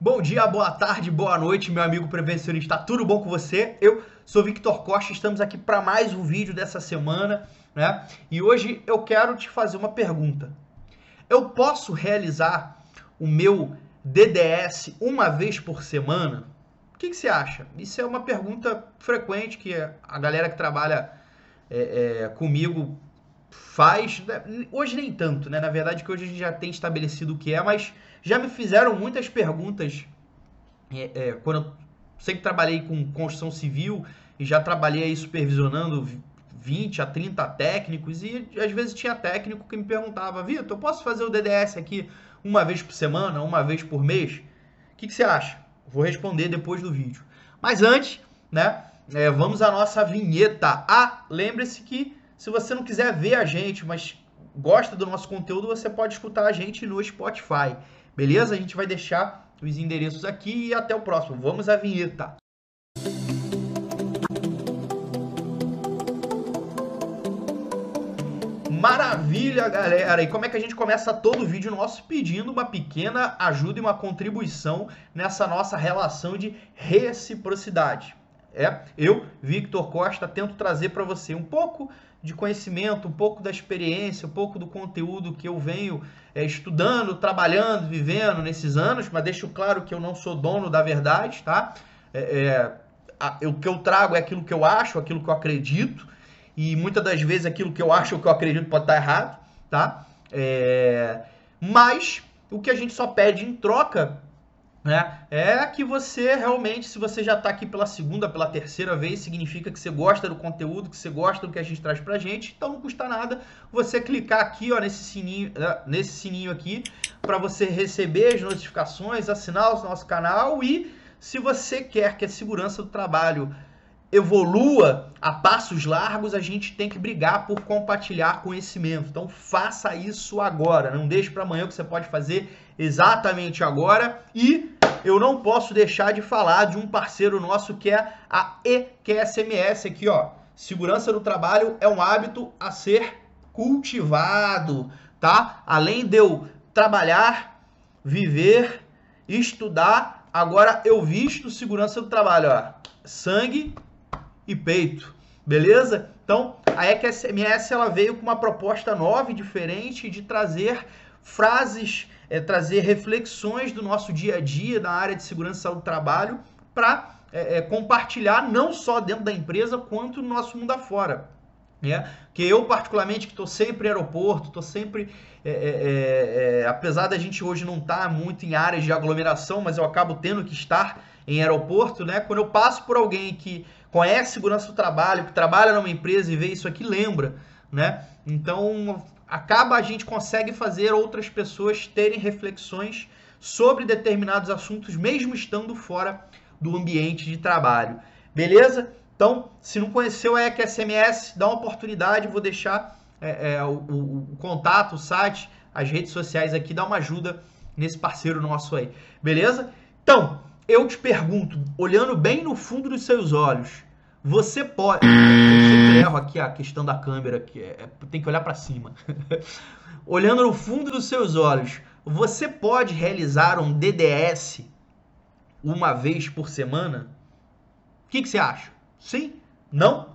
Bom dia, boa tarde, boa noite, meu amigo prevencionista. Tudo bom com você? Eu sou Victor Costa, estamos aqui para mais um vídeo dessa semana, né? E hoje eu quero te fazer uma pergunta. Eu posso realizar o meu DDS uma vez por semana? O que, que você acha? Isso é uma pergunta frequente que a galera que trabalha é, é, comigo faz. Né? Hoje nem tanto, né? Na verdade, que hoje a gente já tem estabelecido o que é, mas já me fizeram muitas perguntas é, é, quando eu sempre trabalhei com construção civil e já trabalhei aí supervisionando 20 a 30 técnicos e às vezes tinha técnico que me perguntava, Vitor, eu posso fazer o DDS aqui uma vez por semana, uma vez por mês? O que, que você acha? Vou responder depois do vídeo. Mas antes, né, é, vamos à nossa vinheta. Ah, lembre-se que se você não quiser ver a gente, mas gosta do nosso conteúdo, você pode escutar a gente no Spotify. Beleza? A gente vai deixar os endereços aqui e até o próximo. Vamos à vinheta. Maravilha, galera! E como é que a gente começa todo vídeo nosso pedindo uma pequena ajuda e uma contribuição nessa nossa relação de reciprocidade? É, eu, Victor Costa, tento trazer para você um pouco de conhecimento, um pouco da experiência, um pouco do conteúdo que eu venho é, estudando, trabalhando, vivendo nesses anos, mas deixo claro que eu não sou dono da verdade, tá? É, é, a, o que eu trago é aquilo que eu acho, aquilo que eu acredito, e muitas das vezes aquilo que eu acho ou que eu acredito pode estar errado, tá? É, mas o que a gente só pede em troca né? É que você realmente, se você já está aqui pela segunda, pela terceira vez, significa que você gosta do conteúdo, que você gosta do que a gente traz pra gente. Então não custa nada você clicar aqui, ó, nesse sininho, né, nesse sininho aqui, para você receber as notificações, assinar o nosso canal e se você quer que a segurança do trabalho evolua a passos largos, a gente tem que brigar por compartilhar conhecimento. Então faça isso agora, não deixe para amanhã o que você pode fazer exatamente agora e eu não posso deixar de falar de um parceiro nosso que é a EQSMS aqui, ó. Segurança do trabalho é um hábito a ser cultivado, tá? Além de eu trabalhar, viver, estudar, agora eu visto segurança do trabalho, ó. Sangue e peito, beleza? Então, a EQSMS ela veio com uma proposta nova e diferente de trazer frases é, trazer reflexões do nosso dia a dia na área de segurança e saúde do trabalho para é, é, compartilhar não só dentro da empresa quanto no nosso mundo afora. É, que eu, particularmente, que estou sempre em aeroporto, estou sempre. É, é, é, é, apesar da gente hoje não estar tá muito em áreas de aglomeração, mas eu acabo tendo que estar em aeroporto, né? Quando eu passo por alguém que conhece segurança do trabalho, que trabalha numa empresa e vê isso aqui, lembra, né? Então, acaba a gente consegue fazer outras pessoas terem reflexões sobre determinados assuntos, mesmo estando fora do ambiente de trabalho. Beleza? Então, se não conheceu a EQSMS, dá uma oportunidade, vou deixar é, é, o, o, o, contato, o site, as redes sociais aqui, dá uma ajuda nesse parceiro nosso aí. Beleza? Então, eu te pergunto, olhando bem no fundo dos seus olhos, você pode. Eu sempre erro aqui a questão da câmera, que é, é tem que olhar para cima. Olhando no fundo dos seus olhos, você pode realizar um DDS uma vez por semana? O que, que você acha? Sim? Não?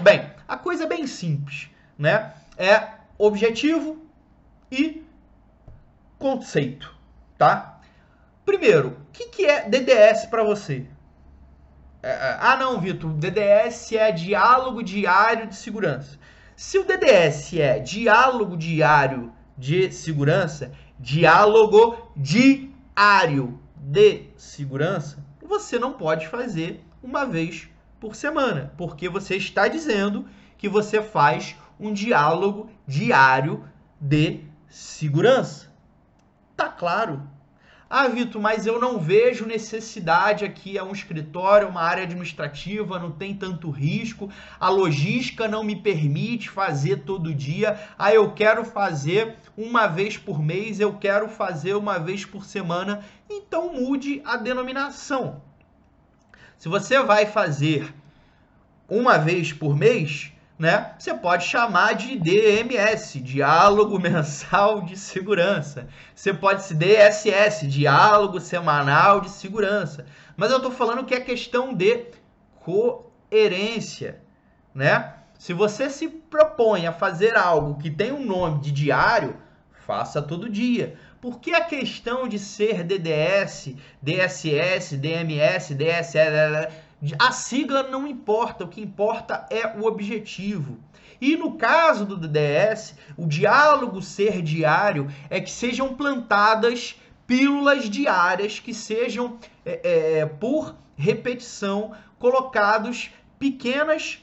Bem, a coisa é bem simples, né? É objetivo e conceito, tá? Primeiro, o que, que é DDS para você? É, é, ah, não, Vitor, DDS é diálogo diário de segurança. Se o DDS é diálogo diário de segurança, diálogo diário de segurança, você não pode fazer uma vez por semana, porque você está dizendo que você faz um diálogo diário de segurança. Tá claro? Ah, Vitor, mas eu não vejo necessidade aqui, é um escritório, uma área administrativa, não tem tanto risco, a logística não me permite fazer todo dia. Ah, eu quero fazer uma vez por mês, eu quero fazer uma vez por semana. Então mude a denominação. Se você vai fazer uma vez por mês, né? Você pode chamar de DMS, Diálogo Mensal de Segurança. Você pode se DSS, Diálogo Semanal de Segurança. Mas eu estou falando que é questão de coerência, né? Se você se propõe a fazer algo que tem um nome de diário, faça todo dia. Por que a questão de ser DDS, DSS, DMS, DSS, a sigla não importa, o que importa é o objetivo. E no caso do DDS, o diálogo ser diário é que sejam plantadas pílulas diárias que sejam, é, é, por repetição, colocados pequenas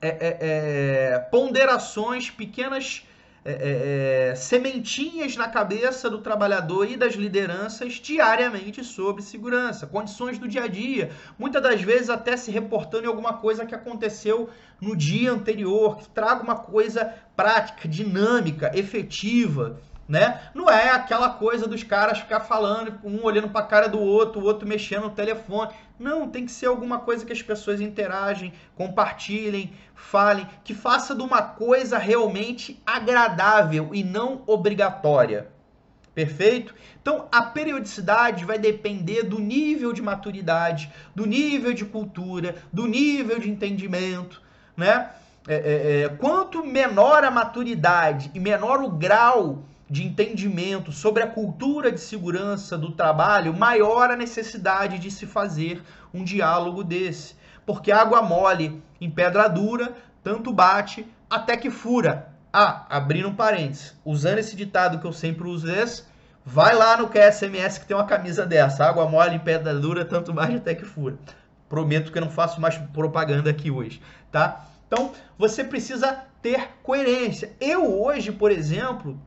é, é, é, ponderações, pequenas é, é, é, sementinhas na cabeça do trabalhador e das lideranças diariamente sobre segurança, condições do dia a dia, muitas das vezes até se reportando em alguma coisa que aconteceu no dia anterior, que traga uma coisa prática, dinâmica, efetiva né? Não é aquela coisa dos caras ficar falando, um olhando para a cara do outro, o outro mexendo no telefone. Não, tem que ser alguma coisa que as pessoas interagem, compartilhem, falem, que faça de uma coisa realmente agradável e não obrigatória. Perfeito? Então, a periodicidade vai depender do nível de maturidade, do nível de cultura, do nível de entendimento, né? É, é, é, quanto menor a maturidade e menor o grau de entendimento sobre a cultura de segurança do trabalho, maior a necessidade de se fazer um diálogo desse. Porque água mole em pedra dura, tanto bate até que fura. Ah, abrindo um parênteses, usando esse ditado que eu sempre uso esse, vai lá no QSMS que tem uma camisa dessa, água mole em pedra dura, tanto bate até que fura. Prometo que eu não faço mais propaganda aqui hoje, tá? Então, você precisa ter coerência. Eu hoje, por exemplo,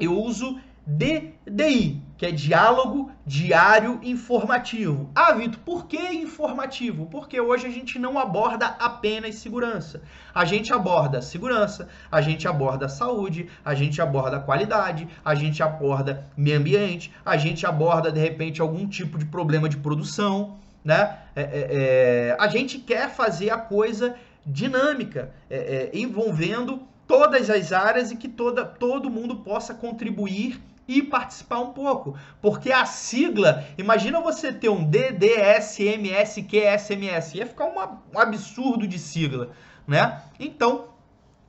eu uso DDI, que é Diálogo Diário Informativo. Ah, Vitor, por que informativo? Porque hoje a gente não aborda apenas segurança. A gente aborda segurança, a gente aborda saúde, a gente aborda qualidade, a gente aborda meio ambiente, a gente aborda, de repente, algum tipo de problema de produção, né? É, é, é, a gente quer fazer a coisa dinâmica, é, é, envolvendo todas as áreas e que toda, todo mundo possa contribuir e participar um pouco. Porque a sigla, imagina você ter um DDSMSQSMS, ia ficar uma, um absurdo de sigla, né? Então,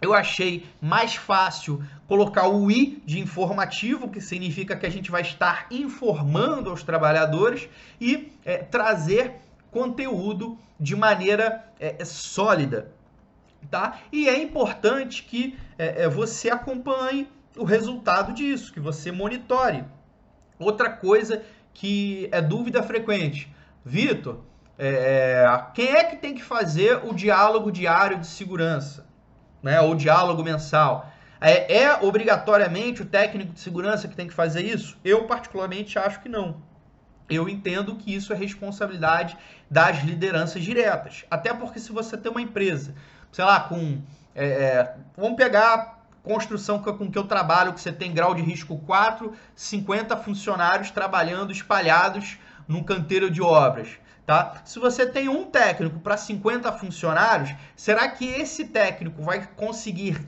eu achei mais fácil colocar o I de informativo, que significa que a gente vai estar informando aos trabalhadores e é, trazer conteúdo de maneira é, sólida tá? E é importante que é, é, você acompanhe o resultado disso, que você monitore. Outra coisa que é dúvida frequente, Vitor, é, quem é que tem que fazer o diálogo diário de segurança, né? Ou diálogo mensal? É, é obrigatoriamente o técnico de segurança que tem que fazer isso? Eu particularmente acho que não. Eu entendo que isso é responsabilidade das lideranças diretas. Até porque se você tem uma empresa sei lá, com. É, é, vamos pegar construção com que eu trabalho, que você tem grau de risco 4, 50 funcionários trabalhando espalhados num canteiro de obras. Tá? Se você tem um técnico para 50 funcionários, será que esse técnico vai conseguir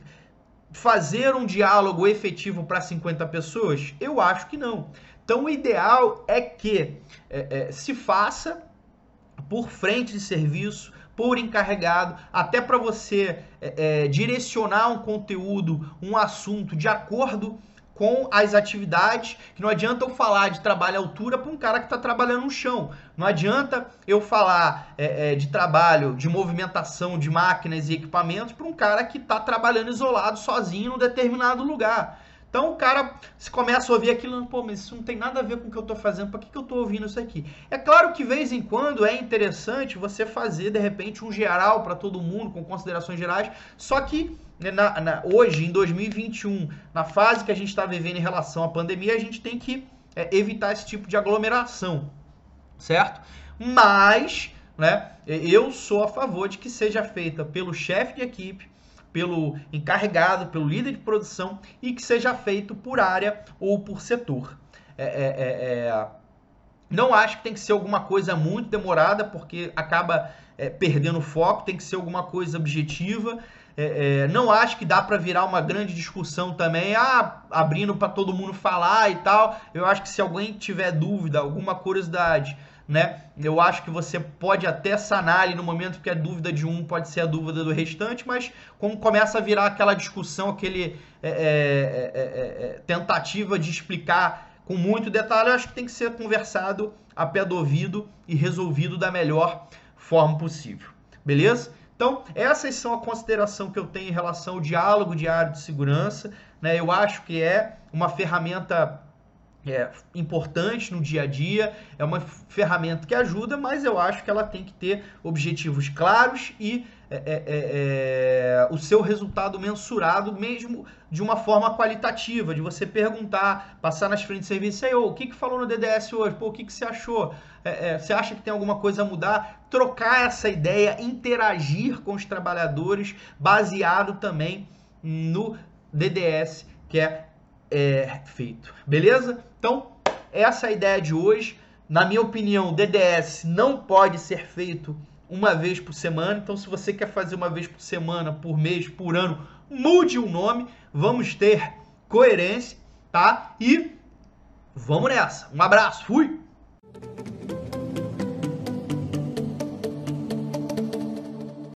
fazer um diálogo efetivo para 50 pessoas? Eu acho que não. Então, o ideal é que é, é, se faça por frente de serviço, por encarregado, até para você é, é, direcionar um conteúdo, um assunto de acordo com as atividades, que não adianta eu falar de trabalho à altura para um cara que está trabalhando no chão. Não adianta eu falar é, é, de trabalho, de movimentação de máquinas e equipamentos para um cara que está trabalhando isolado, sozinho, num determinado lugar. Então o cara se começa a ouvir aquilo, pô, mas isso não tem nada a ver com o que eu estou fazendo, para que, que eu estou ouvindo isso aqui? É claro que, vez em quando, é interessante você fazer, de repente, um geral para todo mundo, com considerações gerais, só que né, na, na, hoje, em 2021, na fase que a gente está vivendo em relação à pandemia, a gente tem que é, evitar esse tipo de aglomeração, certo? Mas, né, eu sou a favor de que seja feita pelo chefe de equipe, pelo encarregado, pelo líder de produção e que seja feito por área ou por setor. É, é, é, é não acho que tem que ser alguma coisa muito demorada, porque acaba é, perdendo foco, tem que ser alguma coisa objetiva. É, não acho que dá para virar uma grande discussão também, ah, abrindo para todo mundo falar e tal. Eu acho que se alguém tiver dúvida, alguma curiosidade, né? Eu acho que você pode até sanar ali no momento que a dúvida de um pode ser a dúvida do restante, mas como começa a virar aquela discussão, aquele é, é, é, é tentativa de explicar com muito detalhe, eu acho que tem que ser conversado a pé do ouvido e resolvido da melhor forma possível. Beleza? Então, essas são a consideração que eu tenho em relação ao diálogo diário de segurança. Né? Eu acho que é uma ferramenta é, importante no dia a dia, é uma ferramenta que ajuda, mas eu acho que ela tem que ter objetivos claros e é, é, é, é, o seu resultado mensurado, mesmo de uma forma qualitativa, de você perguntar, passar nas frentes de serviço, aí, oh, o que, que falou no DDS hoje? Pô, o que, que você achou? É, você acha que tem alguma coisa a mudar? Trocar essa ideia, interagir com os trabalhadores, baseado também no DDS, que é é, feito. Beleza? Então, essa é a ideia de hoje. Na minha opinião, DDS não pode ser feito uma vez por semana. Então, se você quer fazer uma vez por semana, por mês, por ano, mude o nome. Vamos ter coerência, tá? E vamos nessa. Um abraço, fui!